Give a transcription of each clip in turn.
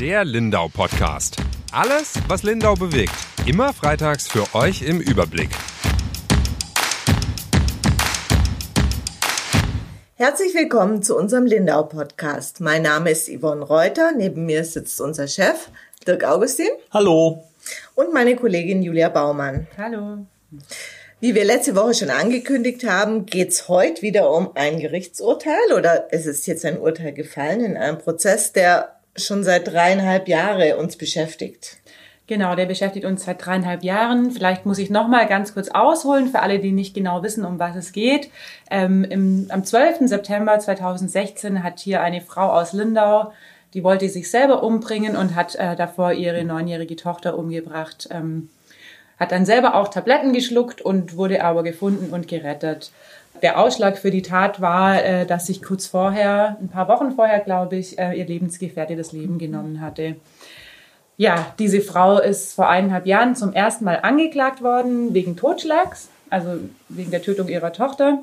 Der Lindau Podcast. Alles, was Lindau bewegt. Immer freitags für euch im Überblick. Herzlich willkommen zu unserem Lindau Podcast. Mein Name ist Yvonne Reuter. Neben mir sitzt unser Chef Dirk Augustin. Hallo. Und meine Kollegin Julia Baumann. Hallo. Wie wir letzte Woche schon angekündigt haben, geht's heute wieder um ein Gerichtsurteil oder es ist jetzt ein Urteil gefallen in einem Prozess, der schon seit dreieinhalb Jahre uns beschäftigt. Genau, der beschäftigt uns seit dreieinhalb Jahren. Vielleicht muss ich noch mal ganz kurz ausholen für alle, die nicht genau wissen, um was es geht. Ähm, im, am 12. September 2016 hat hier eine Frau aus Lindau, die wollte sich selber umbringen und hat äh, davor ihre neunjährige Tochter umgebracht. Ähm, hat dann selber auch Tabletten geschluckt und wurde aber gefunden und gerettet. Der Ausschlag für die Tat war, äh, dass sich kurz vorher, ein paar Wochen vorher, glaube ich, äh, ihr Lebensgefährte das Leben genommen hatte. Ja, diese Frau ist vor eineinhalb Jahren zum ersten Mal angeklagt worden wegen Totschlags, also wegen der Tötung ihrer Tochter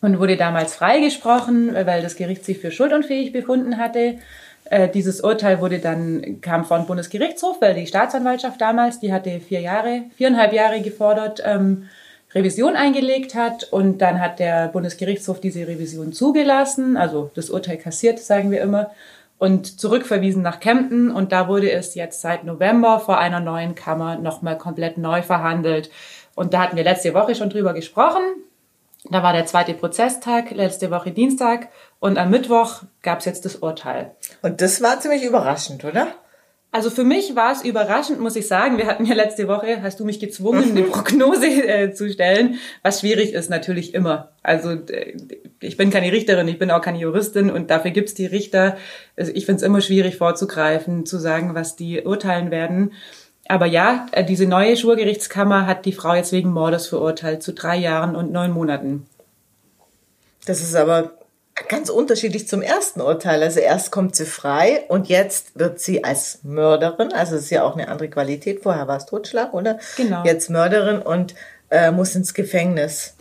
und wurde damals freigesprochen, weil das Gericht sie für schuldunfähig befunden hatte. Äh, dieses Urteil wurde dann, kam vom Bundesgerichtshof, weil die Staatsanwaltschaft damals, die hatte vier Jahre, viereinhalb Jahre gefordert, ähm, Revision eingelegt hat und dann hat der Bundesgerichtshof diese Revision zugelassen, also das Urteil kassiert, sagen wir immer, und zurückverwiesen nach Kempten und da wurde es jetzt seit November vor einer neuen Kammer nochmal komplett neu verhandelt. Und da hatten wir letzte Woche schon drüber gesprochen. Da war der zweite Prozesstag, letzte Woche Dienstag und am Mittwoch gab es jetzt das Urteil. Und das war ziemlich überraschend, oder? Also für mich war es überraschend, muss ich sagen. Wir hatten ja letzte Woche, hast du mich gezwungen, eine Prognose äh, zu stellen, was schwierig ist natürlich immer. Also äh, ich bin keine Richterin, ich bin auch keine Juristin und dafür gibt's die Richter. Also ich finde es immer schwierig vorzugreifen, zu sagen, was die urteilen werden. Aber ja, äh, diese neue Schwurgerichtskammer hat die Frau jetzt wegen Mordes verurteilt zu drei Jahren und neun Monaten. Das ist aber ganz unterschiedlich zum ersten Urteil. Also erst kommt sie frei und jetzt wird sie als Mörderin, also es ist ja auch eine andere Qualität. Vorher war es Totschlag, oder? Genau. Jetzt Mörderin und äh, muss ins Gefängnis.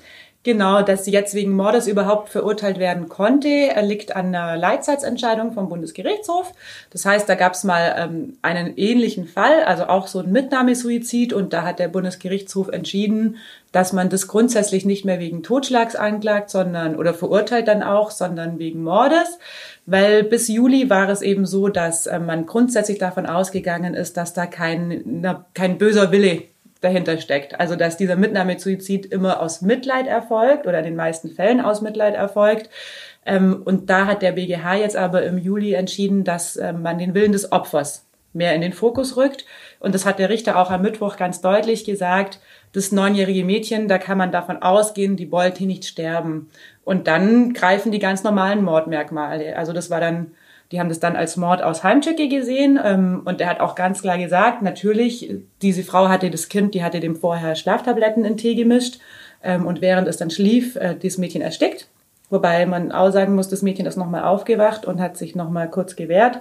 Genau, dass sie jetzt wegen Mordes überhaupt verurteilt werden konnte, liegt an einer Leitsatzentscheidung vom Bundesgerichtshof. Das heißt, da gab es mal ähm, einen ähnlichen Fall, also auch so ein Mitnahmesuizid, und da hat der Bundesgerichtshof entschieden, dass man das grundsätzlich nicht mehr wegen Totschlags anklagt, sondern oder verurteilt dann auch, sondern wegen Mordes. Weil bis Juli war es eben so, dass äh, man grundsätzlich davon ausgegangen ist, dass da kein, na, kein böser Wille dahinter steckt. Also dass dieser Mitnahmesuizid immer aus Mitleid erfolgt oder in den meisten Fällen aus Mitleid erfolgt. Ähm, und da hat der BGH jetzt aber im Juli entschieden, dass ähm, man den Willen des Opfers mehr in den Fokus rückt. Und das hat der Richter auch am Mittwoch ganz deutlich gesagt. Das neunjährige Mädchen, da kann man davon ausgehen, die wollte nicht sterben. Und dann greifen die ganz normalen Mordmerkmale. Also das war dann die haben das dann als Mord aus Heimtücke gesehen ähm, und er hat auch ganz klar gesagt, natürlich, diese Frau hatte das Kind, die hatte dem vorher Schlaftabletten in Tee gemischt ähm, und während es dann schlief, äh, dieses Mädchen erstickt. Wobei man auch sagen muss, das Mädchen ist nochmal aufgewacht und hat sich nochmal kurz gewehrt.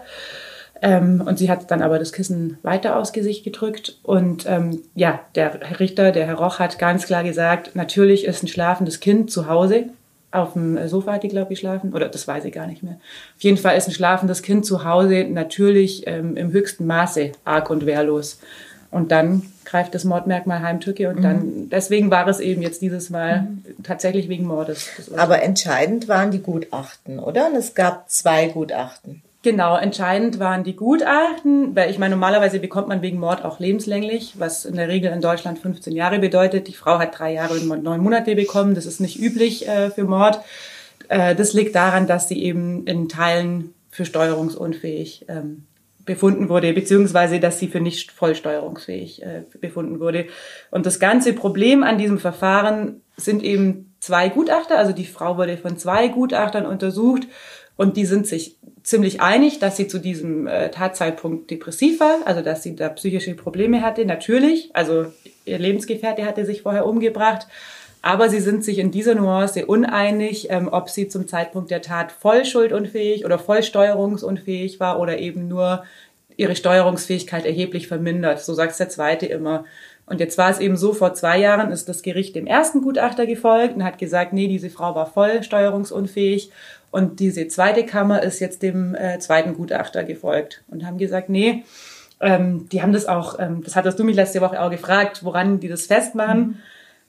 Ähm, und sie hat dann aber das Kissen weiter aus Gesicht gedrückt. Und ähm, ja, der Richter, der Herr Roch, hat ganz klar gesagt, natürlich ist ein schlafendes Kind zu Hause auf dem Sofa hat die, glaube ich, geschlafen. Oder das weiß ich gar nicht mehr. Auf jeden Fall ist ein schlafendes Kind zu Hause natürlich ähm, im höchsten Maße arg und wehrlos. Und dann greift das Mordmerkmal Heimtücke und dann, mhm. deswegen war es eben jetzt dieses Mal mhm. tatsächlich wegen Mordes. Aber entscheidend waren die Gutachten, oder? Und es gab zwei Gutachten. Genau, entscheidend waren die Gutachten, weil ich meine, normalerweise bekommt man wegen Mord auch lebenslänglich, was in der Regel in Deutschland 15 Jahre bedeutet. Die Frau hat drei Jahre und neun Monate bekommen, das ist nicht üblich äh, für Mord. Äh, das liegt daran, dass sie eben in Teilen für steuerungsunfähig ähm, befunden wurde, beziehungsweise dass sie für nicht vollsteuerungsfähig äh, befunden wurde. Und das ganze Problem an diesem Verfahren sind eben zwei Gutachter, also die Frau wurde von zwei Gutachtern untersucht und die sind sich ziemlich einig, dass sie zu diesem äh, Tatzeitpunkt depressiv war, also dass sie da psychische Probleme hatte, natürlich. Also ihr Lebensgefährte hatte sich vorher umgebracht. Aber sie sind sich in dieser Nuance uneinig, ähm, ob sie zum Zeitpunkt der Tat voll schuldunfähig oder voll steuerungsunfähig war oder eben nur ihre Steuerungsfähigkeit erheblich vermindert. So sagt der zweite immer. Und jetzt war es eben so, vor zwei Jahren ist das Gericht dem ersten Gutachter gefolgt und hat gesagt, nee, diese Frau war voll steuerungsunfähig. Und diese zweite Kammer ist jetzt dem äh, zweiten Gutachter gefolgt und haben gesagt, nee, ähm, die haben das auch, ähm, das hattest du mich letzte Woche auch gefragt, woran die das festmachen. Mhm.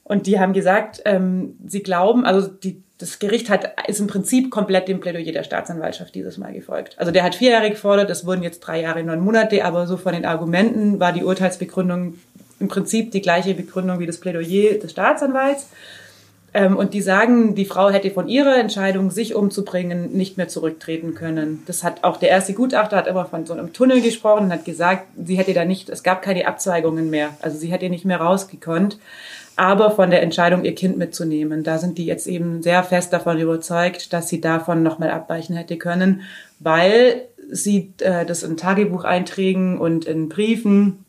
Und die haben gesagt, ähm, sie glauben, also die, das Gericht hat, ist im Prinzip komplett dem Plädoyer der Staatsanwaltschaft dieses Mal gefolgt. Also der hat vier Jahre gefordert, das wurden jetzt drei Jahre, neun Monate, aber so von den Argumenten war die Urteilsbegründung im Prinzip die gleiche Begründung wie das Plädoyer des Staatsanwalts. Ähm, und die sagen, die Frau hätte von ihrer Entscheidung, sich umzubringen, nicht mehr zurücktreten können. Das hat auch der erste Gutachter hat immer von so einem Tunnel gesprochen und hat gesagt, sie hätte da nicht, es gab keine Abzweigungen mehr. Also sie hätte nicht mehr rausgekonnt. Aber von der Entscheidung, ihr Kind mitzunehmen, da sind die jetzt eben sehr fest davon überzeugt, dass sie davon nochmal abweichen hätte können, weil sie äh, das in Tagebucheinträgen und in Briefen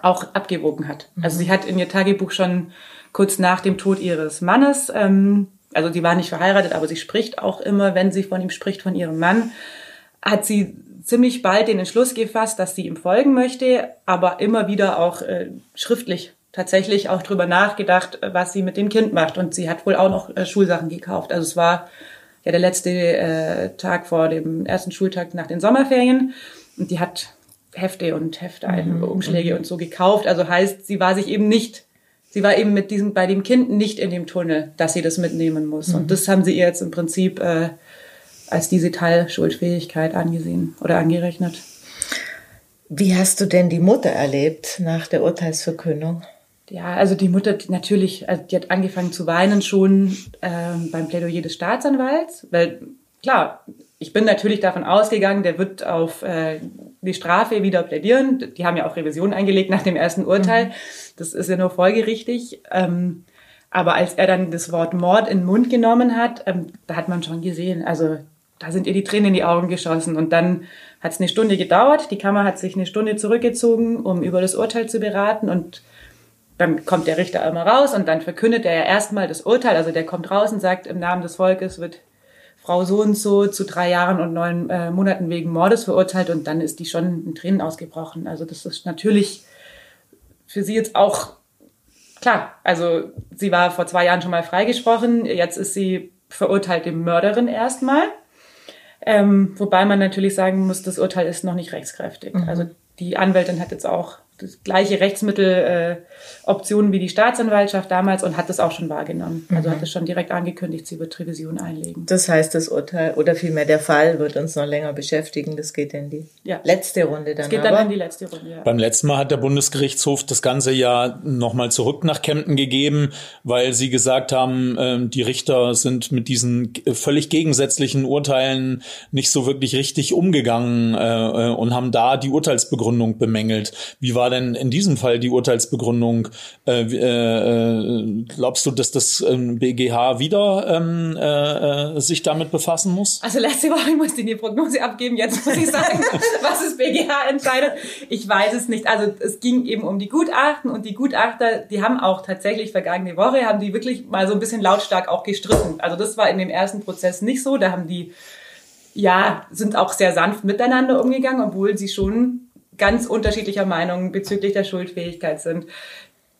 auch abgewogen hat. Also sie hat in ihr Tagebuch schon kurz nach dem Tod ihres Mannes. Ähm, also sie war nicht verheiratet, aber sie spricht auch immer, wenn sie von ihm spricht, von ihrem Mann, hat sie ziemlich bald den Entschluss gefasst, dass sie ihm folgen möchte, aber immer wieder auch äh, schriftlich tatsächlich auch drüber nachgedacht, was sie mit dem Kind macht. Und sie hat wohl auch noch äh, Schulsachen gekauft. Also es war ja der letzte äh, Tag vor dem ersten Schultag nach den Sommerferien. Und die hat Hefte und Hefte, mhm. Umschläge und so gekauft. Also heißt, sie war sich eben nicht sie war eben mit diesem, bei dem Kind nicht in dem Tunnel, dass sie das mitnehmen muss. Mhm. Und das haben sie ihr jetzt im Prinzip äh, als diese Teilschuldfähigkeit angesehen oder angerechnet. Wie hast du denn die Mutter erlebt nach der Urteilsverkündung? Ja, also die Mutter die natürlich, also die hat angefangen zu weinen schon äh, beim Plädoyer des Staatsanwalts, weil klar, ich bin natürlich davon ausgegangen, der wird auf äh, die Strafe wieder plädieren. Die haben ja auch Revision eingelegt nach dem ersten Urteil. Mhm. Das ist ja nur folgerichtig. Ähm, aber als er dann das Wort Mord in den Mund genommen hat, ähm, da hat man schon gesehen, also da sind ihr die Tränen in die Augen geschossen. Und dann hat es eine Stunde gedauert. Die Kammer hat sich eine Stunde zurückgezogen, um über das Urteil zu beraten. Und dann kommt der Richter einmal raus und dann verkündet er ja erstmal das Urteil. Also der kommt raus und sagt, im Namen des Volkes wird Frau so und so zu drei Jahren und neun äh, Monaten wegen Mordes verurteilt und dann ist die schon in Tränen ausgebrochen. Also das ist natürlich für sie jetzt auch klar. Also sie war vor zwei Jahren schon mal freigesprochen, jetzt ist sie verurteilte Mörderin erstmal. Ähm, wobei man natürlich sagen muss, das Urteil ist noch nicht rechtskräftig. Mhm. Also die Anwältin hat jetzt auch das gleiche Rechtsmitteloptionen äh, wie die Staatsanwaltschaft damals und hat das auch schon wahrgenommen. Also mhm. hat es schon direkt angekündigt, sie wird Revision einlegen. Das heißt, das Urteil oder vielmehr der Fall wird uns noch länger beschäftigen. Das geht in die ja. letzte Runde dann. Das geht dann in die letzte Runde. Ja. Beim letzten Mal hat der Bundesgerichtshof das ganze ja nochmal zurück nach Kempten gegeben, weil sie gesagt haben, ähm, die Richter sind mit diesen völlig gegensätzlichen Urteilen nicht so wirklich richtig umgegangen äh, äh, und haben da die Urteilsbegründung bemängelt. Wie war denn in diesem Fall die Urteilsbegründung? Äh, äh, glaubst du, dass das ähm, BGH wieder ähm, äh, sich damit befassen muss? Also letzte Woche musste ich die Prognose abgeben, jetzt muss ich sagen, was das BGH entscheidet. Ich weiß es nicht. Also es ging eben um die Gutachten und die Gutachter, die haben auch tatsächlich vergangene Woche, haben die wirklich mal so ein bisschen lautstark auch gestritten. Also das war in dem ersten Prozess nicht so. Da haben die ja, sind auch sehr sanft miteinander umgegangen, obwohl sie schon ganz unterschiedlicher Meinung bezüglich der Schuldfähigkeit sind.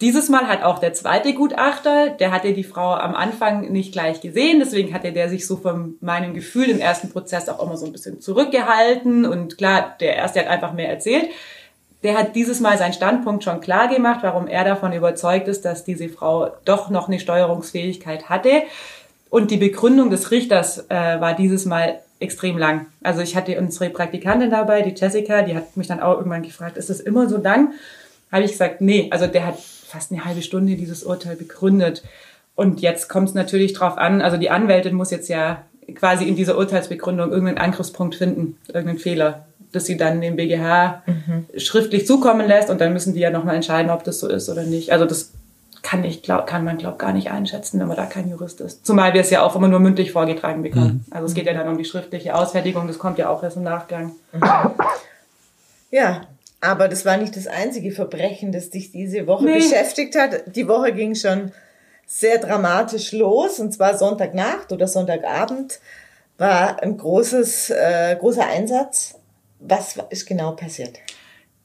Dieses Mal hat auch der zweite Gutachter, der hatte die Frau am Anfang nicht gleich gesehen, deswegen hatte der sich so von meinem Gefühl im ersten Prozess auch immer so ein bisschen zurückgehalten und klar, der erste hat einfach mehr erzählt. Der hat dieses Mal seinen Standpunkt schon klar gemacht, warum er davon überzeugt ist, dass diese Frau doch noch eine Steuerungsfähigkeit hatte. Und die Begründung des Richters äh, war dieses Mal extrem lang. Also ich hatte unsere Praktikantin dabei, die Jessica, die hat mich dann auch irgendwann gefragt, ist das immer so lang? Habe ich gesagt, nee, also der hat fast eine halbe Stunde dieses Urteil begründet. Und jetzt kommt es natürlich drauf an, also die Anwältin muss jetzt ja quasi in dieser Urteilsbegründung irgendeinen Angriffspunkt finden, irgendeinen Fehler, dass sie dann dem BGH mhm. schriftlich zukommen lässt und dann müssen die ja nochmal entscheiden, ob das so ist oder nicht. Also das kann ich glaub, kann man glaub gar nicht einschätzen, wenn man da kein Jurist ist. Zumal wir es ja auch immer nur mündlich vorgetragen bekommen. Mhm. Also es geht ja dann um die schriftliche Ausfertigung, das kommt ja auch erst im Nachgang. Mhm. Ja, aber das war nicht das einzige Verbrechen, das dich diese Woche nee. beschäftigt hat. Die Woche ging schon sehr dramatisch los und zwar Sonntagnacht oder Sonntagabend war ein großes, äh, großer Einsatz. Was ist genau passiert?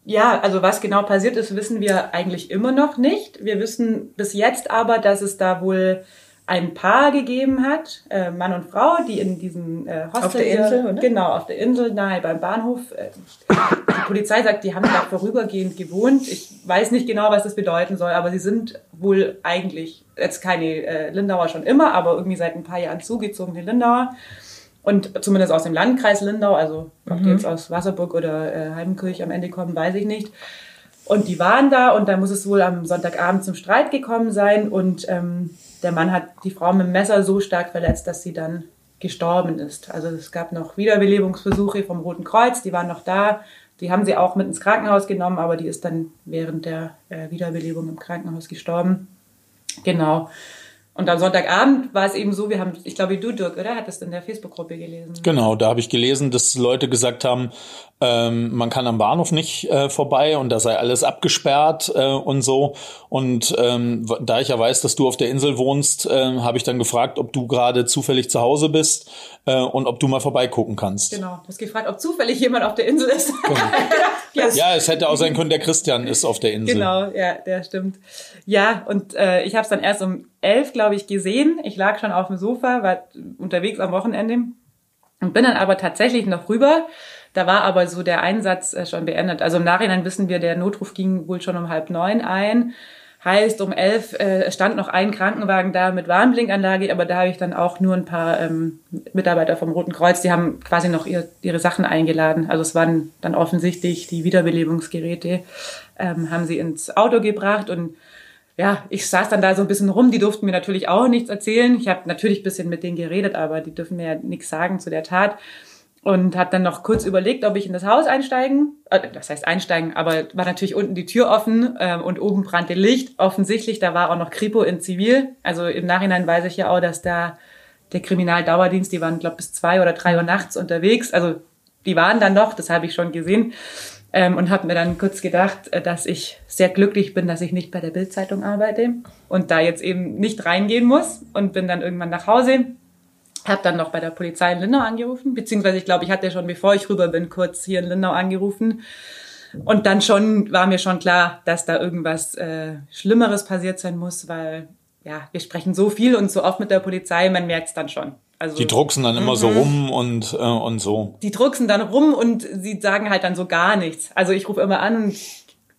Ja, also was genau passiert ist, wissen wir eigentlich immer noch nicht. Wir wissen bis jetzt aber, dass es da wohl ein Paar gegeben hat, äh, Mann und Frau, die in diesem äh, Hostel Auf der Insel, hier, oder? genau auf der Insel nahe beim Bahnhof. Äh, die Polizei sagt, die haben da vorübergehend gewohnt. Ich weiß nicht genau, was das bedeuten soll, aber sie sind wohl eigentlich jetzt keine äh, Lindauer schon immer, aber irgendwie seit ein paar Jahren zugezogene Lindauer und zumindest aus dem Landkreis Lindau, also ob die jetzt aus Wasserburg oder äh, Heimenkirch am Ende kommen, weiß ich nicht. Und die waren da und da muss es wohl am Sonntagabend zum Streit gekommen sein und ähm, der Mann hat die Frau mit dem Messer so stark verletzt, dass sie dann gestorben ist. Also es gab noch Wiederbelebungsversuche vom Roten Kreuz, die waren noch da. Die haben sie auch mit ins Krankenhaus genommen, aber die ist dann während der äh, Wiederbelebung im Krankenhaus gestorben. Genau. Und am Sonntagabend war es eben so, wir haben, ich glaube, du, Dirk, oder? Hattest in der Facebook-Gruppe gelesen. Genau, da habe ich gelesen, dass Leute gesagt haben, ähm, man kann am Bahnhof nicht äh, vorbei und da sei alles abgesperrt äh, und so. Und ähm, da ich ja weiß, dass du auf der Insel wohnst, äh, habe ich dann gefragt, ob du gerade zufällig zu Hause bist äh, und ob du mal vorbeigucken kannst. Genau. Du hast gefragt, ob zufällig jemand auf der Insel ist. ja. Ja, es hätte auch sein können, der Christian ist auf der Insel. Genau, ja, der stimmt. Ja, und äh, ich habe es dann erst um elf, glaube ich, gesehen. Ich lag schon auf dem Sofa, war unterwegs am Wochenende und bin dann aber tatsächlich noch rüber. Da war aber so der Einsatz äh, schon beendet. Also im Nachhinein wissen wir, der Notruf ging wohl schon um halb neun ein. Heißt, um elf äh, stand noch ein Krankenwagen da mit Warnblinkanlage, aber da habe ich dann auch nur ein paar ähm, Mitarbeiter vom Roten Kreuz, die haben quasi noch ihr, ihre Sachen eingeladen. Also es waren dann offensichtlich die Wiederbelebungsgeräte, ähm, haben sie ins Auto gebracht und ja, ich saß dann da so ein bisschen rum, die durften mir natürlich auch nichts erzählen. Ich habe natürlich ein bisschen mit denen geredet, aber die dürfen mir ja nichts sagen zu der Tat. Und habe dann noch kurz überlegt, ob ich in das Haus einsteigen, äh, das heißt einsteigen, aber war natürlich unten die Tür offen ähm, und oben brannte Licht. Offensichtlich, da war auch noch Kripo in Zivil. Also im Nachhinein weiß ich ja auch, dass da der Kriminaldauerdienst, die waren, glaube bis zwei oder drei Uhr nachts unterwegs. Also die waren dann noch, das habe ich schon gesehen. Ähm, und habe mir dann kurz gedacht, äh, dass ich sehr glücklich bin, dass ich nicht bei der Bildzeitung arbeite und da jetzt eben nicht reingehen muss und bin dann irgendwann nach Hause. Habe dann noch bei der Polizei in Lindau angerufen, beziehungsweise ich glaube, ich hatte schon, bevor ich rüber bin, kurz hier in Lindau angerufen. Und dann schon war mir schon klar, dass da irgendwas äh, Schlimmeres passiert sein muss, weil ja, wir sprechen so viel und so oft mit der Polizei, man merkt es dann schon. Also Die drucksen dann immer so rum und, äh, und so. die drucksen dann rum und sie sagen halt dann so gar nichts. Also ich rufe immer an und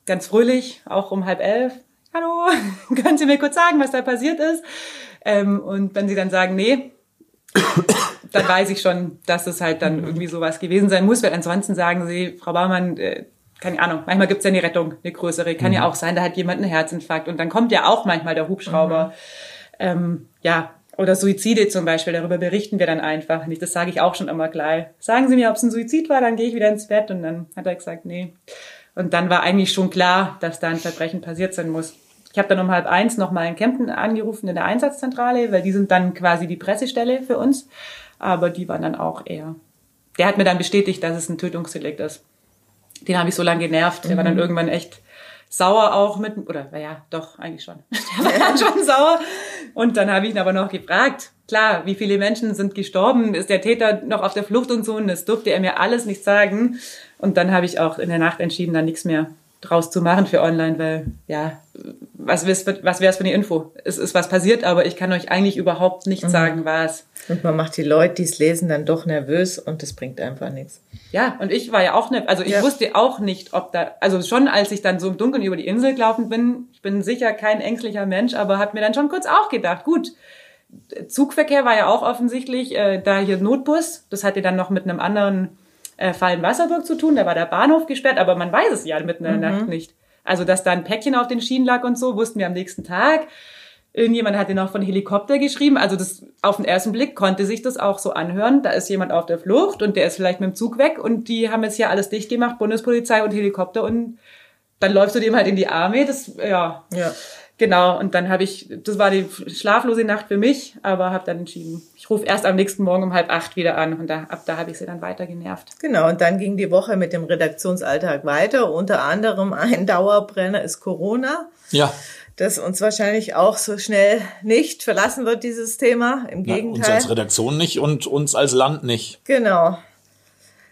ganz fröhlich, auch um halb elf. Hallo, können Sie mir kurz sagen, was da passiert ist? Ähm, und wenn sie dann sagen, nee, dann weiß ich schon, dass es halt dann irgendwie sowas gewesen sein muss, weil ansonsten sagen sie, Frau Baumann, äh, keine Ahnung, manchmal gibt's ja eine Rettung, eine größere. Kann ja auch sein, da hat jemand einen Herzinfarkt und dann kommt ja auch manchmal der Hubschrauber. Ähm, ja, oder Suizide zum Beispiel, darüber berichten wir dann einfach nicht. Das sage ich auch schon immer gleich. Sagen Sie mir, ob es ein Suizid war, dann gehe ich wieder ins Bett und dann hat er gesagt, nee. Und dann war eigentlich schon klar, dass da ein Verbrechen passiert sein muss. Ich habe dann um halb eins nochmal in Kempten angerufen in der Einsatzzentrale, weil die sind dann quasi die Pressestelle für uns. Aber die waren dann auch eher. Der hat mir dann bestätigt, dass es ein Tötungsdelikt ist. Den habe ich so lange genervt. Der war dann irgendwann echt sauer auch mit, oder naja, doch, eigentlich schon. Der war dann schon sauer. Und dann habe ich ihn aber noch gefragt, klar, wie viele Menschen sind gestorben? Ist der Täter noch auf der Flucht und so? Und das durfte er mir alles nicht sagen. Und dann habe ich auch in der Nacht entschieden, da nichts mehr draus zu machen für online, weil ja, was wär's, was wär's für eine Info? Es ist was passiert, aber ich kann euch eigentlich überhaupt nicht sagen, was. Und man macht die Leute, die es lesen, dann doch nervös und das bringt einfach nichts. Ja, und ich war ja auch nicht, also ich Ja. wusste auch nicht, ob da, also schon als ich dann so im Dunkeln über die Insel gelaufen bin, ich bin sicher kein ängstlicher Mensch, aber hab mir dann schon kurz auch gedacht, gut, Zugverkehr war ja auch offensichtlich, äh, da hier Notbus, das hatte dann noch mit einem anderen äh, Fall in Wasserburg zu tun, da war der Bahnhof gesperrt, aber man weiß es ja mitten in der Nacht nicht. Also, dass da ein Päckchen auf den Schienen lag und so, wussten wir am nächsten Tag. Irgendjemand hatte noch von Helikopter geschrieben. Also das auf den ersten Blick konnte sich das auch so anhören. Da ist jemand auf der Flucht und der ist vielleicht mit dem Zug weg und die haben jetzt hier alles dicht gemacht, Bundespolizei und Helikopter und dann läufst du dem halt in die Arme. Das ja Ja. Genau. Und dann habe ich, das war die schlaflose Nacht für mich, aber habe dann entschieden, ich rufe erst am nächsten Morgen um halb acht wieder an und da, ab da habe ich sie dann weiter genervt. Genau, und dann ging die Woche mit dem Redaktionsalltag weiter. Unter anderem ein Dauerbrenner ist Corona, Ja, das uns wahrscheinlich auch so schnell nicht verlassen wird, dieses Thema. Im Na, uns Gegenteil. als Redaktion nicht und uns als Land nicht. Genau.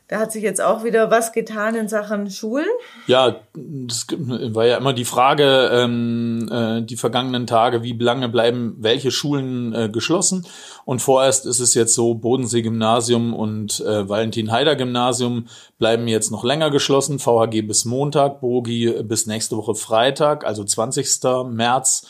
Da hat sich jetzt auch wieder was getan in Sachen Schulen. Ja, das war ja immer die Frage, ähm, äh, die vergangenen Tage, wie lange bleiben welche Schulen äh, geschlossen? Und vorerst ist es jetzt so, Bodensee-Gymnasium und äh, Valentin-Heider-Gymnasium bleiben jetzt noch länger geschlossen, VHG bis Montag, Bogi bis nächste Woche Freitag, also 20. März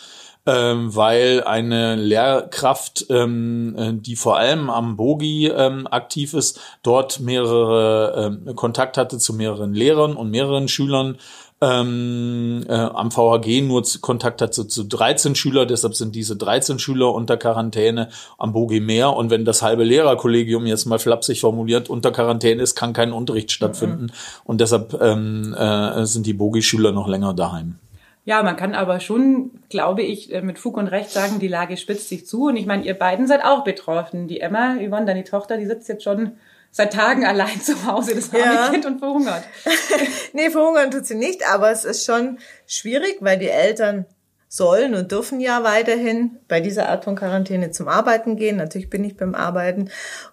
ähm, weil eine Lehrkraft, ähm, äh, die vor allem am Bogi ähm, aktiv ist, dort mehrere ähm, Kontakt hatte zu mehreren Lehrern und mehreren Schülern. Ähm, äh, am VHG nur Kontakt hat zu, zu 13 Schüler, deshalb sind diese 13 Schüler unter Quarantäne, am Bogi mehr. Und wenn das halbe Lehrerkollegium jetzt mal flapsig formuliert unter Quarantäne ist, kann kein Unterricht stattfinden. Mhm. Und deshalb ähm, äh, sind die Bogi-Schüler noch länger daheim. Ja, man kann aber schon, glaube ich, äh, mit Fug und Recht sagen, die Lage spitzt sich zu. Und ich meine, ihr beiden seid auch betroffen. Die Emma, Yvonne, deine Tochter, die sitzt jetzt schon seit Tagen allein zu Hause, das arme ja. Kind und verhungert. nee, verhungern tut sie nicht, aber es ist schon schwierig, weil die Eltern sollen und dürfen ja weiterhin bei dieser Art von Quarantäne zum Arbeiten gehen. Natürlich bin ich beim Arbeiten.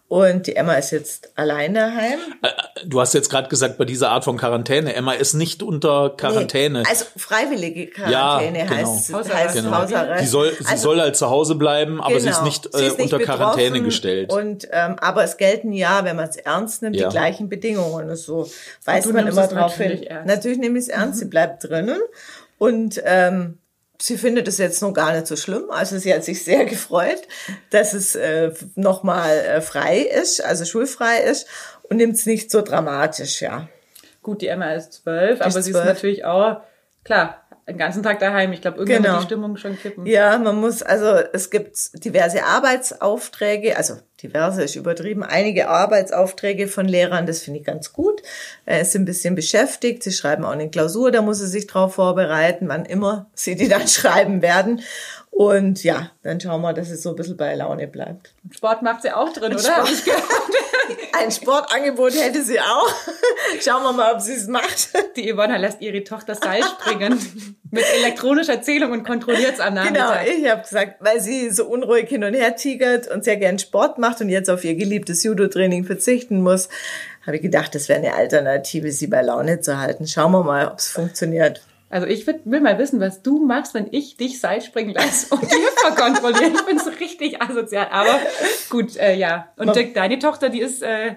Und die Emma ist jetzt allein daheim. Äh, du hast jetzt gerade gesagt, bei dieser Art von Quarantäne. Emma ist nicht unter Quarantäne. Nee, also freiwillige Quarantäne ja, genau. heißt, Hausarrest. heißt genau. Hausarrest. Sie soll, sie also, soll halt zu Hause bleiben, aber genau. sie ist genau. nicht, sie ist äh, unter Quarantäne gestellt. Und ähm, aber es gelten ja, wenn man es ernst nimmt, ja. die gleichen Bedingungen. Und so weiß man immer drauf hin. Natürlich nehme ich es ernst. Mhm. Sie bleibt drinnen und ähm, sie findet es jetzt noch gar nicht so schlimm. Also sie hat sich sehr gefreut, dass es äh, nochmal äh, frei ist, also schulfrei ist und nimmt es nicht so dramatisch, ja. Gut, die Emma ist zwölf, aber sie ist natürlich auch, klar, den ganzen Tag daheim. Ich glaube, irgendwann genau. wird die Stimmung schon kippen. Ja, man muss, also es gibt diverse Arbeitsaufträge, also diverse ist übertrieben, einige Arbeitsaufträge von Lehrern, das finde ich ganz gut. Er ist ein bisschen beschäftigt, sie schreiben auch eine Klausur, da muss sie sich drauf vorbereiten, wann immer sie die dann schreiben werden. Und ja, dann schauen wir, dass es so ein bisschen bei Laune bleibt. Sport macht sie auch drin, oder? Sport. Ein Sportangebot hätte sie auch. Schauen wir mal, ob sie es macht. Die Yvonne lässt ihre Tochter Seil springen mit elektronischer Zählung und kontrolliert es am Nachmittag. Genau, ich habe gesagt, weil sie so unruhig hin und her tigert und sehr gern Sport macht und jetzt auf ihr geliebtes Judo-Training verzichten muss, habe ich gedacht, das wäre eine Alternative, sie bei Laune zu halten. Schauen wir mal, ob es funktioniert. Also ich will, will mal wissen, was du machst, wenn ich dich Seilspringen lasse und die Hüpfer kontrolliere. Ich bin so richtig asozial. Aber gut, äh, ja. Und Dirk, deine Tochter, die ist, äh,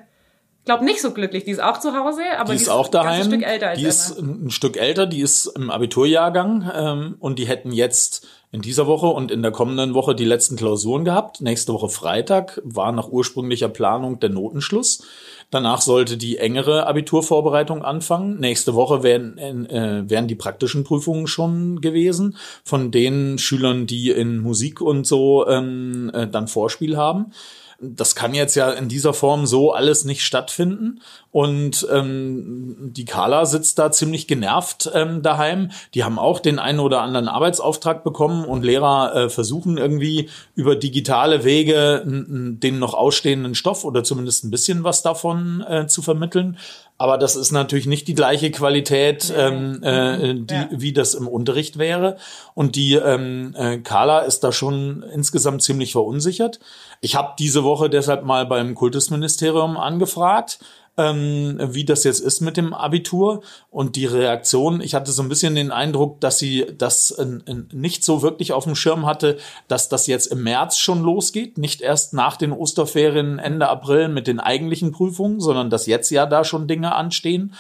glaube nicht so glücklich. Die ist auch zu Hause, aber die, die ist auch daheim. Ein Stück älter als die ist ein Stück älter. Die ist im Abiturjahrgang ähm, und die hätten jetzt in dieser Woche und in der kommenden Woche die letzten Klausuren gehabt. Nächste Woche Freitag war nach ursprünglicher Planung der Notenschluss. Danach sollte die engere Abiturvorbereitung anfangen. Nächste Woche wären, äh, wären die praktischen Prüfungen schon gewesen von den Schülern, die in Musik und so ähm, äh, dann Vorspiel haben das kann jetzt ja in dieser Form so alles nicht stattfinden. Und ähm, die Carla sitzt da ziemlich genervt ähm, daheim. Die haben auch den einen oder anderen Arbeitsauftrag bekommen und Lehrer äh, versuchen irgendwie über digitale Wege den noch ausstehenden Stoff oder zumindest ein bisschen was davon äh, zu vermitteln. Aber das ist natürlich nicht die gleiche Qualität, ähm, äh, die, ja. wie das im Unterricht wäre. Und die ähm, äh, Carla ist da schon insgesamt ziemlich verunsichert. Ich habe diese Woche deshalb mal beim Kultusministerium angefragt, ähm, wie das jetzt ist mit dem Abitur und die Reaktion. Ich hatte so ein bisschen den Eindruck, dass sie das äh, nicht so wirklich auf dem Schirm hatte, dass das jetzt im März schon losgeht, nicht erst nach den Osterferien Ende April mit den eigentlichen Prüfungen, sondern dass jetzt ja da schon Dinge anstehen.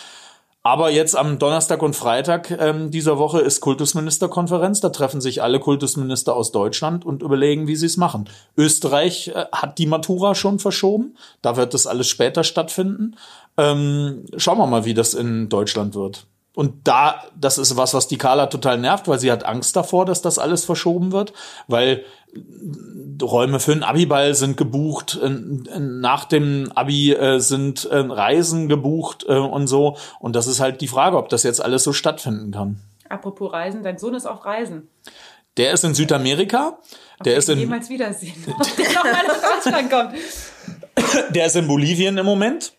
Aber jetzt am Donnerstag und Freitag ähm, dieser Woche ist Kultusministerkonferenz. Da treffen sich alle Kultusminister aus Deutschland und überlegen, wie sie es machen. Österreich äh, hat die Matura schon verschoben. Da wird das alles später stattfinden. Ähm, schauen wir mal, wie das in Deutschland wird. Und da, das ist was, was die Carla total nervt, weil sie hat Angst davor, dass das alles verschoben wird, weil Räume für einen Abiball sind gebucht, nach dem Abi äh, sind äh, Reisen gebucht äh, und so. Und das ist halt die Frage, ob das jetzt alles so stattfinden kann. Apropos Reisen, dein Sohn ist auf Reisen. Der ist in Südamerika. Der okay, ist in jemals wiedersehen, ob der nochmal nach Deutschland kommt. Der ist in Bolivien im Moment.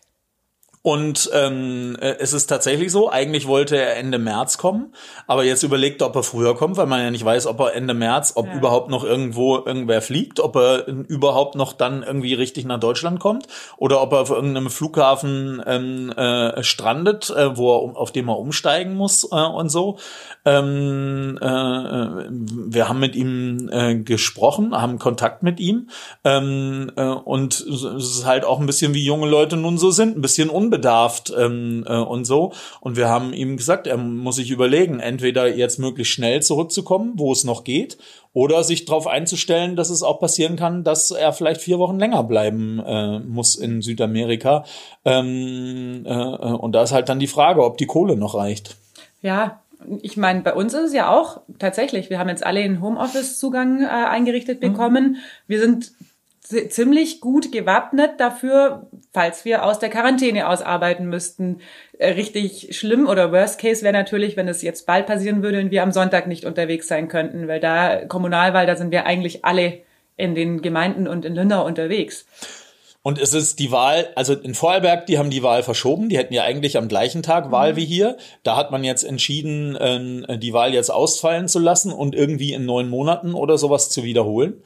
Und ähm, äh, es ist tatsächlich so, eigentlich wollte er Ende März kommen, aber jetzt überlegt, ob er früher kommt, weil man ja nicht weiß, ob er Ende März, ob ja. überhaupt noch irgendwo irgendwer fliegt, ob er überhaupt noch dann irgendwie richtig nach Deutschland kommt oder ob er auf irgendeinem Flughafen ähm, äh, strandet, äh, wo er, auf dem er umsteigen muss äh, und so. Ähm, äh, wir haben mit ihm äh, gesprochen, haben Kontakt mit ihm ähm, äh, und es ist halt auch ein bisschen wie junge Leute nun so sind, ein bisschen unbedarft ähm, äh, und so. Und wir haben ihm gesagt, er muss sich überlegen, entweder jetzt möglichst schnell zurückzukommen, wo es noch geht, oder sich darauf einzustellen, dass es auch passieren kann, dass er vielleicht vier Wochen länger bleiben äh, muss in Südamerika. Ähm, äh, und da ist halt dann die Frage, ob die Kohle noch reicht. Ja, ich meine, bei uns ist es ja auch tatsächlich, wir haben jetzt alle einen Homeoffice-Zugang äh, eingerichtet mhm. bekommen. Mhm. Wir sind ziemlich gut gewappnet dafür, falls wir aus der Quarantäne ausarbeiten müssten. Äh, richtig schlimm oder Worst Case wäre natürlich, wenn es jetzt bald passieren würde und wir am Sonntag nicht unterwegs sein könnten, weil da Kommunalwahl, da sind wir eigentlich alle in den Gemeinden und in Lindau unterwegs. Und es ist die Wahl, also in Vorarlberg, die haben die Wahl verschoben. Die hätten ja eigentlich am gleichen Tag Wahl mhm. wie hier. Da hat man jetzt entschieden, äh, die Wahl jetzt ausfallen zu lassen und irgendwie in neun Monaten oder sowas zu wiederholen.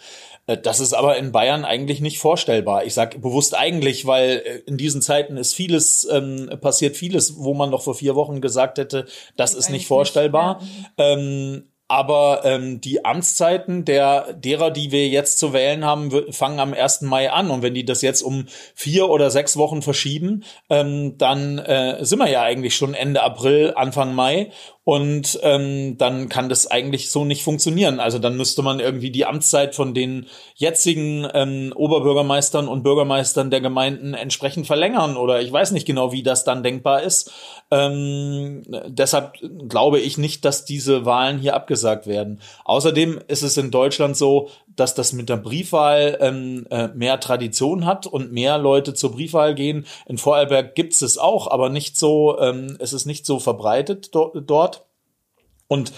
Äh, das ist aber in Bayern eigentlich nicht vorstellbar. Ich sage bewusst eigentlich, weil äh, in diesen Zeiten ist vieles ähm, passiert, vieles, wo man noch vor vier Wochen gesagt hätte, das ist nicht vorstellbar. Nicht, ja. ähm, aber ähm, die Amtszeiten der derer, die wir jetzt zu wählen haben, fangen am 1. Mai an. Und wenn die das jetzt um vier oder sechs Wochen verschieben, ähm, dann äh, sind wir ja eigentlich schon Ende April, Anfang Mai. Und ähm, dann kann das eigentlich so nicht funktionieren. Also dann müsste man irgendwie die Amtszeit von den jetzigen ähm, Oberbürgermeistern und Bürgermeistern der Gemeinden entsprechend verlängern. Oder ich weiß nicht genau, wie das dann denkbar ist. Ähm, deshalb glaube ich nicht, dass diese Wahlen hier abgesagt werden. Außerdem ist es in Deutschland so, dass das mit der Briefwahl ähm, äh, mehr Tradition hat und mehr Leute zur Briefwahl gehen. In Vorarlberg gibt es es auch, aber nicht so, ähm, es ist nicht so verbreitet do dort. Und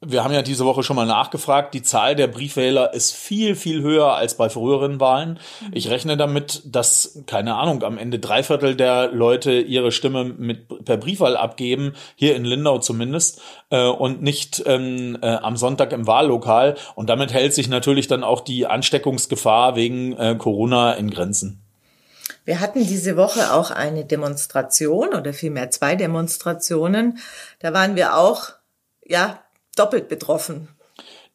wir haben ja diese Woche schon mal nachgefragt. Die Zahl der Briefwähler ist viel, viel höher als bei früheren Wahlen. Ich rechne damit, dass, keine Ahnung, am Ende drei Viertel der Leute ihre Stimme mit, per Briefwahl abgeben, hier in Lindau zumindest, äh, und nicht ähm, äh, am Sonntag im Wahllokal. Und damit hält sich natürlich dann auch die Ansteckungsgefahr wegen äh, Corona in Grenzen. Wir hatten diese Woche auch eine Demonstration oder vielmehr zwei Demonstrationen. Da waren wir auch, ja, doppelt betroffen.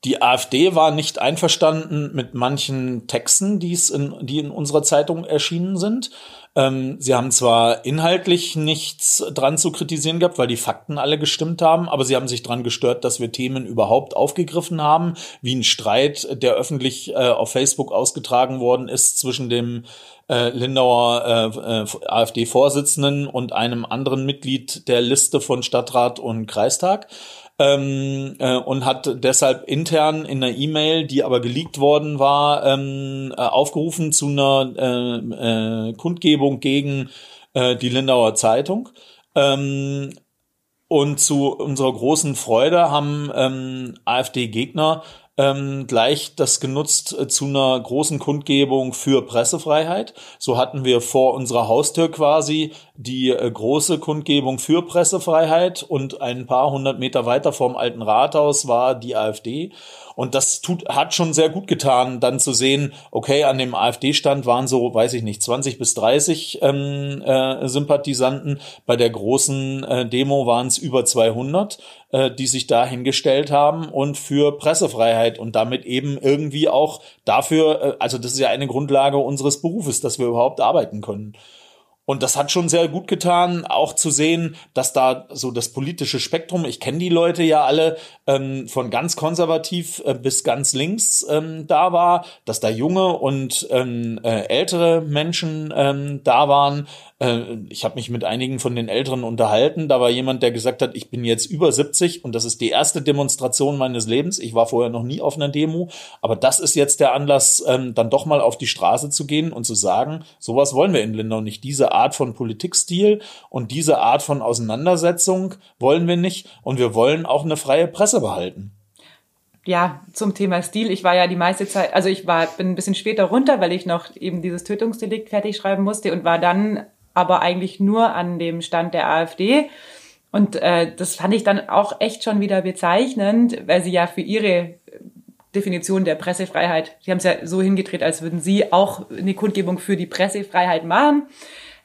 Die AfD war nicht einverstanden mit manchen Texten, die, es in, die in unserer Zeitung erschienen sind. Ähm, sie haben zwar inhaltlich nichts dran zu kritisieren gehabt, weil die Fakten alle gestimmt haben, aber sie haben sich dran gestört, dass wir Themen überhaupt aufgegriffen haben, wie ein Streit, der öffentlich äh, auf Facebook ausgetragen worden ist zwischen dem äh, Lindauer äh, äh AfD-Vorsitzenden und einem anderen Mitglied der Liste von Stadtrat und Kreistag ähm, äh, und hat deshalb intern in einer E-Mail, die aber geleakt worden war, ähm, äh, aufgerufen zu einer äh, äh, Kundgebung gegen äh, die Lindauer Zeitung. Ähm, und zu unserer großen Freude haben ähm, AfD-Gegner ähm, gleich das genutzt äh, zu einer großen Kundgebung für Pressefreiheit. So hatten wir vor unserer Haustür quasi die äh, große Kundgebung für Pressefreiheit und ein paar hundert Meter weiter vom alten Rathaus war die AfD. Und das tut, hat schon sehr gut getan, dann zu sehen, okay, an dem AfD-Stand waren so, weiß ich nicht, 20 bis 30 ähm, äh, Sympathisanten. Bei der großen äh, Demo waren es über 200, äh, die sich da hingestellt haben und für Pressefreiheit und damit eben irgendwie auch dafür, äh, also das ist ja eine Grundlage unseres Berufes, dass wir überhaupt arbeiten können. Und das hat schon sehr gut getan, auch zu sehen, dass da so das politische Spektrum, ich kenne die Leute ja alle, ähm, von ganz konservativ äh, bis ganz links ähm, da war, dass da junge und ähm, äh, ältere Menschen ähm, da waren, äh, ich habe mich mit einigen von den Älteren unterhalten. Da war jemand, der gesagt hat, ich bin jetzt über 70 und das ist die erste Demonstration meines Lebens. Ich war vorher noch nie auf einer Demo, aber das ist jetzt der Anlass, ähm, dann doch mal auf die Straße zu gehen und zu sagen, sowas wollen wir in Lindau nicht. Diese Art von Politikstil und diese Art von Auseinandersetzung wollen wir nicht und wir wollen auch eine freie Presse behalten ja, zum Thema Stil. Ich war ja die meiste Zeit, also ich war, bin ein bisschen später runter, weil ich noch eben dieses Tötungsdelikt fertig schreiben musste und war dann aber eigentlich nur an dem Stand der AfD. Und äh, das fand ich dann auch echt schon wieder bezeichnend, weil sie ja für ihre Definition der Pressefreiheit, sie haben es ja so hingedreht, als würden sie auch eine Kundgebung für die Pressefreiheit machen.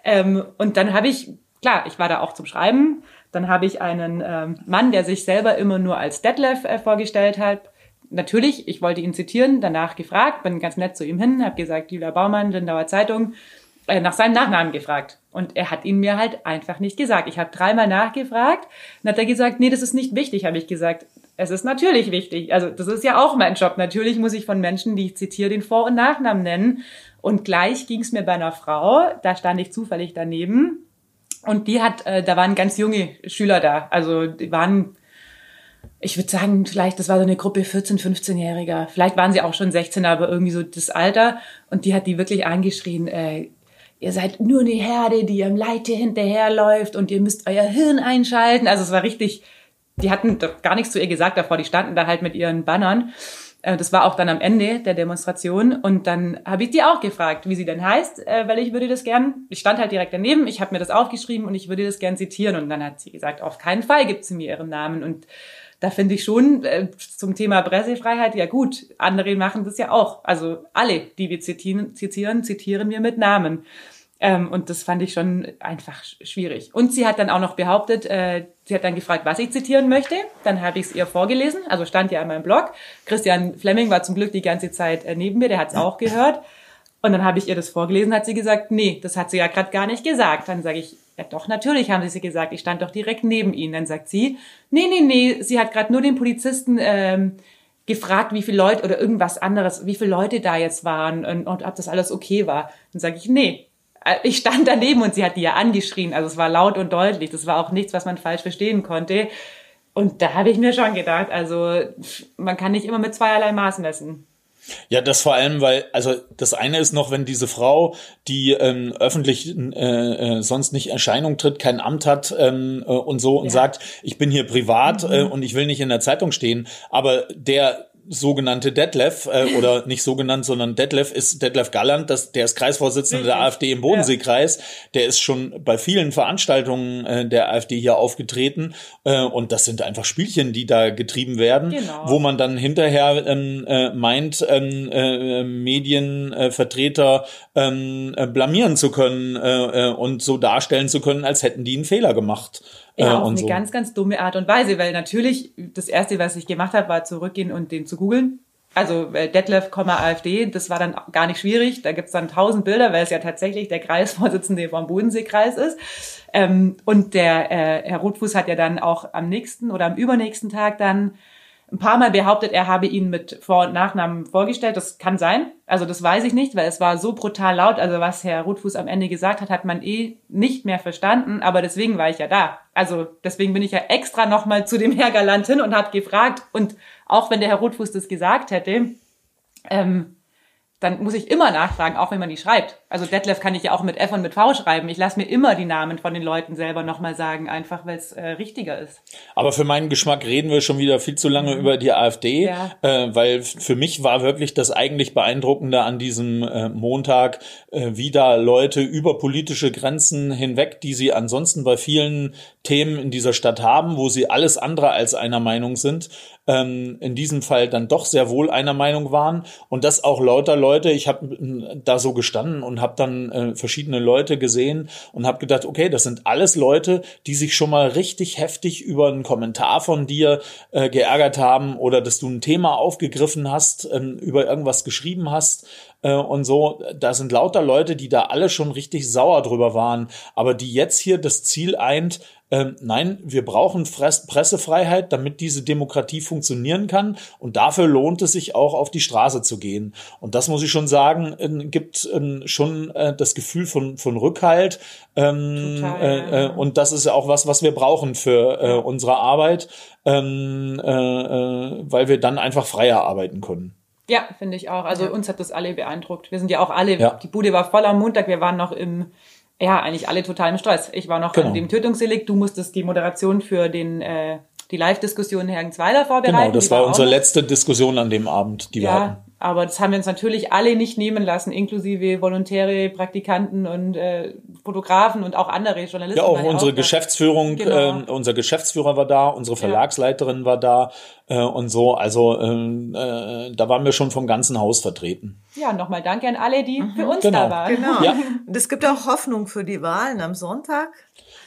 Ähm, und dann habe ich, klar, ich war da auch zum Schreiben, dann habe ich einen ähm, Mann, der sich selber immer nur als Detlef äh, vorgestellt hat. Natürlich, ich wollte ihn zitieren, danach gefragt, bin ganz nett zu ihm hin, habe gesagt, Julia Baumann, Lindauer Zeitung, äh, nach seinem Nachnamen gefragt. Und er hat ihn mir halt einfach nicht gesagt. Ich habe dreimal nachgefragt und hat er gesagt, nee, das ist nicht wichtig, habe ich gesagt. Es ist natürlich wichtig. Also das ist ja auch mein Job. Natürlich muss ich von Menschen, die ich zitiere, den Vor- und Nachnamen nennen. Und gleich ging es mir bei einer Frau, da stand ich zufällig daneben. Und die hat, äh, da waren ganz junge Schüler da. Also die waren, ich würde sagen, vielleicht, das war so eine Gruppe 14-, 15-Jähriger. Vielleicht waren sie auch schon 16, aber irgendwie so das Alter. Und die hat die wirklich angeschrien, äh, ihr seid nur eine Herde, die ihrem Leite hinterherläuft und ihr müsst euer Hirn einschalten. Also es war richtig, die hatten doch gar nichts zu ihr gesagt davor, die standen da halt mit ihren Bannern. Äh, das war auch dann am Ende der Demonstration und dann habe ich die auch gefragt, wie sie denn heißt, äh, weil ich würde das gern, ich stand halt direkt daneben, ich habe mir das aufgeschrieben und ich würde das gern zitieren und dann hat sie gesagt, auf keinen Fall gibt sie mir ihren Namen und da finde ich schon äh, zum Thema Pressefreiheit, ja gut, andere machen das ja auch. Also alle, die wir zitieren, zitieren, zitieren wir mit Namen. Ähm, und das fand ich schon einfach schwierig. Und sie hat dann auch noch behauptet, äh, sie hat dann gefragt, was ich zitieren möchte. Dann habe ich es ihr vorgelesen, also stand ja in meinem Blog. Christian Fleming war zum Glück die ganze Zeit äh, neben mir, der hat es auch gehört. Und dann habe ich ihr das vorgelesen, hat sie gesagt, nee, das hat sie ja gerade gar nicht gesagt. Dann sage ich, ja doch, natürlich haben sie sie gesagt, ich stand doch direkt neben ihnen. Dann sagt sie, nee, nee, nee, sie hat gerade nur den Polizisten ähm, gefragt, wie viele Leute oder irgendwas anderes, wie viele Leute da jetzt waren und, und ob das alles okay war. Dann sage ich, nee, ich stand daneben und sie hat die ja angeschrien. Also es war laut und deutlich. Das war auch nichts, was man falsch verstehen konnte. Und da habe ich mir schon gedacht, also man kann nicht immer mit zweierlei Maß messen. Ja, das vor allem, weil, also das eine ist noch, wenn diese Frau, die ähm, öffentlich äh, äh, sonst nicht Erscheinung tritt, kein Amt hat ähm, äh, und so und ja. sagt, ich bin hier privat mhm. äh, und ich will nicht in der Zeitung stehen, aber der sogenannte Detlef, äh, oder nicht so genannt, sondern Detlef ist Detlef Galland, das, der ist Kreisvorsitzender der AfD im Bodenseekreis. Der ist schon bei vielen Veranstaltungen äh, der AfD hier aufgetreten. Äh, und das sind einfach Spielchen, die da getrieben werden, genau. wo man dann hinterher ähm, äh, meint, ähm, äh, Medienvertreter ähm, äh, blamieren zu können äh, äh, und so darstellen zu können, als hätten die einen Fehler gemacht. Ja, äh, auf eine so. ganz, ganz dumme Art und Weise, weil natürlich das erste, was ich gemacht habe, war zurückgehen und den zu googeln. Also äh, Detlef, AfD, das war dann gar nicht schwierig. Da gibt's dann tausend Bilder, weil es ja tatsächlich der Kreisvorsitzende vom Bodenseekreis ist. Ähm, und der äh, Herr Rotfuß hat ja dann auch am nächsten oder am übernächsten Tag dann ein paar Mal behauptet, er habe ihn mit Vor- und Nachnamen vorgestellt. Das kann sein. Also das weiß ich nicht, weil es war so brutal laut. Also was Herr Rotfuß am Ende gesagt hat, hat man eh nicht mehr verstanden. Aber deswegen war ich ja da. Also deswegen bin ich ja extra nochmal zu dem Herr Galant hin und habe gefragt. Und auch wenn der Herr Rotfuß das gesagt hätte, ähm, dann muss ich immer nachfragen, auch wenn man die schreibt. Also Detlef kann ich ja auch mit F und mit V schreiben. Ich lasse mir immer die Namen von den Leuten selber nochmal sagen, einfach weil es äh, richtiger ist. Aber für meinen Geschmack reden wir schon wieder viel zu lange mhm. über die AfD, ja. äh, weil für mich war wirklich das eigentlich Beeindruckende an diesem äh, Montag, äh, wie da Leute über politische Grenzen hinweg, die sie ansonsten bei vielen Themen in dieser Stadt haben, wo sie alles andere als einer Meinung sind, ähm, in diesem Fall dann doch sehr wohl einer Meinung waren und das auch lauter Leute, ich habe da so gestanden und habe dann äh, verschiedene Leute gesehen und habe gedacht, okay, das sind alles Leute, die sich schon mal richtig heftig über einen Kommentar von dir äh, geärgert haben oder dass du ein Thema aufgegriffen hast, äh, über irgendwas geschrieben hast äh, und so. Da sind lauter Leute, die da alle schon richtig sauer drüber waren, aber die jetzt hier das Ziel eint, ähm, nein, wir brauchen Fress Pressefreiheit, damit diese Demokratie funktionieren kann. Und dafür lohnt es sich auch, auf die Straße zu gehen. Und das muss ich schon sagen, äh, gibt äh, schon äh, das Gefühl von, von Rückhalt. Ähm, Total, äh, äh, und das ist ja auch was, was wir brauchen für äh, unsere Arbeit, ähm, äh, äh, weil wir dann einfach freier arbeiten können. Ja, finde ich auch. Also uns hat das alle beeindruckt. Wir sind ja auch alle, ja. die Bude war voll am Montag, wir waren noch im ja, eigentlich alle total im Stress. Ich war noch genau. an dem Tötungsdelikt, du musstest die Moderation für den äh, die Live-Diskussion Hergensweiler vorbereiten. Genau, das war unsere letzte Diskussion an dem Abend, die ja, wir hatten. Aber das haben wir uns natürlich alle nicht nehmen lassen, inklusive Volontäre, Praktikanten und äh, Fotografen und auch andere Journalisten. Ja, auch ja unsere da. Geschäftsführung, Genau. äh, unser Geschäftsführer war da, unsere Verlagsleiterin war da äh, und so. Also ähm, äh, da waren wir schon vom ganzen Haus vertreten. Ja, nochmal danke an alle, die für uns Genau. da waren. Genau. Ja. Und es gibt auch Hoffnung für die Wahlen am Sonntag.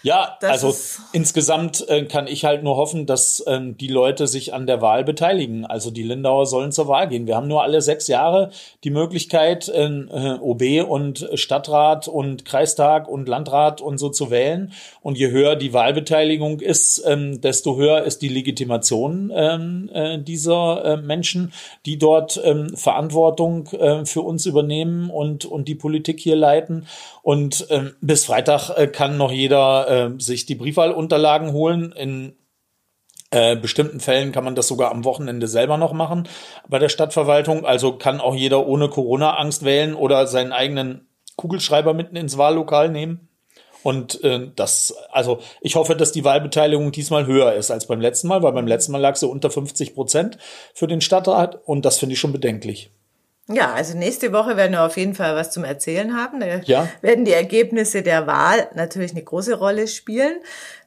Ja, Das also insgesamt äh, kann ich halt nur hoffen, dass ähm, die Leute sich an der Wahl beteiligen. Also die Lindauer sollen zur Wahl gehen. Wir haben nur alle sechs Jahre die Möglichkeit, äh, OB und Stadtrat und Kreistag und Landrat und so zu wählen. Und je höher die Wahlbeteiligung ist, ähm, desto höher ist die Legitimation ähm, äh, dieser äh, Menschen, die dort ähm, Verantwortung äh, für uns übernehmen und, und die Politik hier leiten. Und ähm, bis Freitag äh, kann noch jeder äh, sich die Briefwahlunterlagen holen. In äh, bestimmten Fällen kann man das sogar am Wochenende selber noch machen bei der Stadtverwaltung. Also kann auch jeder ohne Corona-Angst wählen oder seinen eigenen Kugelschreiber mitten ins Wahllokal nehmen. Und äh, das, also ich hoffe, dass die Wahlbeteiligung diesmal höher ist als beim letzten Mal, weil beim letzten Mal lag sie unter 50 Prozent für den Stadtrat und das finde ich schon bedenklich. Ja, also nächste Woche werden wir auf jeden Fall was zum Erzählen haben. Da Ja. werden die Ergebnisse der Wahl natürlich eine große Rolle spielen.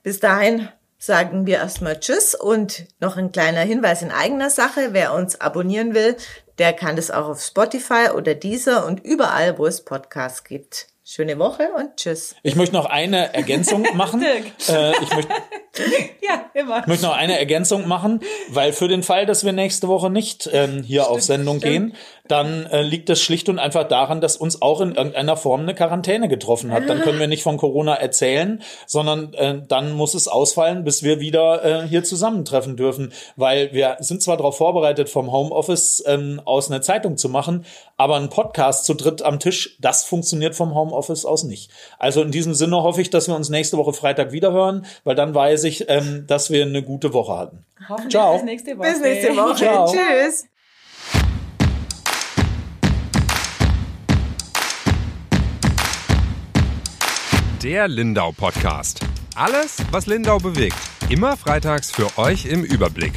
Bis dahin sagen wir erstmal Tschüss und noch ein kleiner Hinweis in eigener Sache. Wer uns abonnieren will, der kann das auch auf Spotify oder Deezer und überall, wo es Podcasts gibt. Schöne Woche und Tschüss. Ich möchte noch eine Ergänzung machen. äh, ich möchte Ja, immer. Ich möchte noch eine Ergänzung machen, weil für den Fall, dass wir nächste Woche nicht ähm, hier auf Sendung gehen, dann äh, liegt es schlicht und einfach daran, dass uns auch in irgendeiner Form eine Quarantäne getroffen hat. Dann können wir nicht von Corona erzählen, sondern äh, dann muss es ausfallen, bis wir wieder äh, hier zusammentreffen dürfen, weil wir sind zwar darauf vorbereitet, vom Homeoffice ähm, aus eine Zeitung zu machen, aber ein Podcast zu dritt am Tisch, das funktioniert vom Homeoffice aus nicht. Also in diesem Sinne hoffe ich, dass wir uns nächste Woche Freitag wiederhören, weil dann weiß ich, ähm, dass wir eine gute Woche hatten. Hoffentlich Ciao. bis nächste Woche. Bis nächste Woche. Ciao. Tschüss. Der Lindau Podcast. Alles, was Lindau bewegt. Immer freitags für euch im Überblick.